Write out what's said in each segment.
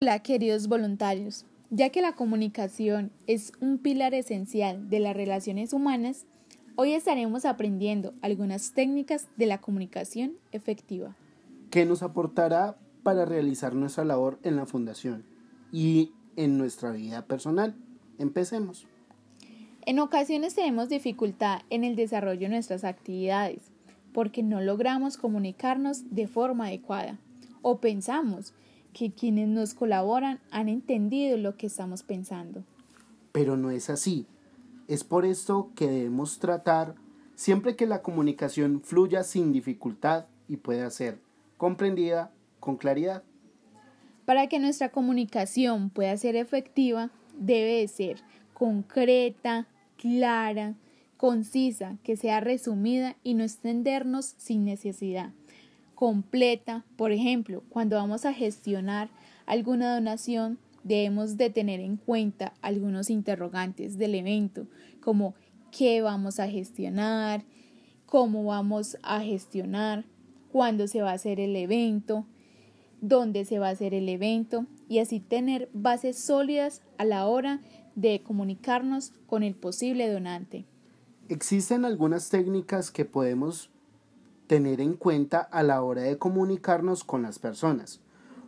Hola queridos voluntarios, ya que la comunicación es un pilar esencial de las relaciones humanas, hoy estaremos aprendiendo algunas técnicas de la comunicación efectiva. ¿Qué nos aportará para realizar nuestra labor en la fundación y en nuestra vida personal? Empecemos. En ocasiones tenemos dificultad en el desarrollo de nuestras actividades porque no logramos comunicarnos de forma adecuada o pensamos que quienes nos colaboran han entendido lo que estamos pensando. Pero no es así. Es por esto que debemos tratar siempre que la comunicación fluya sin dificultad y pueda ser comprendida con claridad. Para que nuestra comunicación pueda ser efectiva, debe ser concreta, clara, concisa, que sea resumida y no extendernos sin necesidad completa. Por ejemplo, cuando vamos a gestionar alguna donación, debemos de tener en cuenta algunos interrogantes del evento, como qué vamos a gestionar, cómo vamos a gestionar, cuándo se va a hacer el evento, dónde se va a hacer el evento y así tener bases sólidas a la hora de comunicarnos con el posible donante. Existen algunas técnicas que podemos tener en cuenta a la hora de comunicarnos con las personas.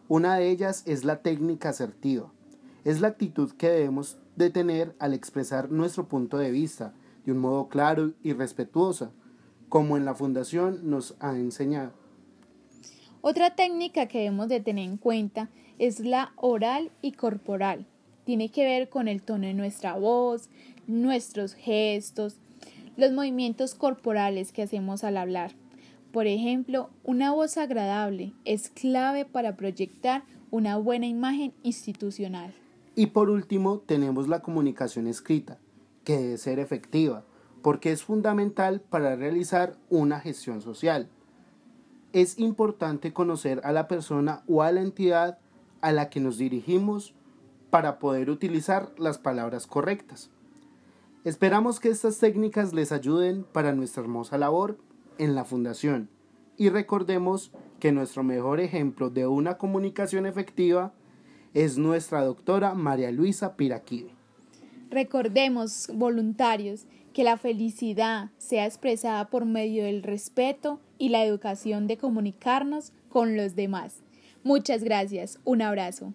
Una de ellas es la técnica asertiva. Es la actitud que debemos de tener al expresar nuestro punto de vista de un modo claro y respetuoso, como en la fundación nos ha enseñado. Otra técnica que debemos de tener en cuenta es la oral y corporal. Tiene que ver con el tono de nuestra voz, nuestros gestos, los movimientos corporales que hacemos al hablar. Por ejemplo, una voz agradable es clave para proyectar una buena imagen institucional. Y por último, tenemos la comunicación escrita, que debe ser efectiva, porque es fundamental para realizar una gestión social. Es importante conocer a la persona o a la entidad a la que nos dirigimos para poder utilizar las palabras correctas. Esperamos que estas técnicas les ayuden para nuestra hermosa labor en la fundación. Y recordemos que nuestro mejor ejemplo de una comunicación efectiva es nuestra doctora María Luisa Piraquide. Recordemos, voluntarios, que la felicidad sea expresada por medio del respeto y la educación de comunicarnos con los demás. Muchas gracias. Un abrazo.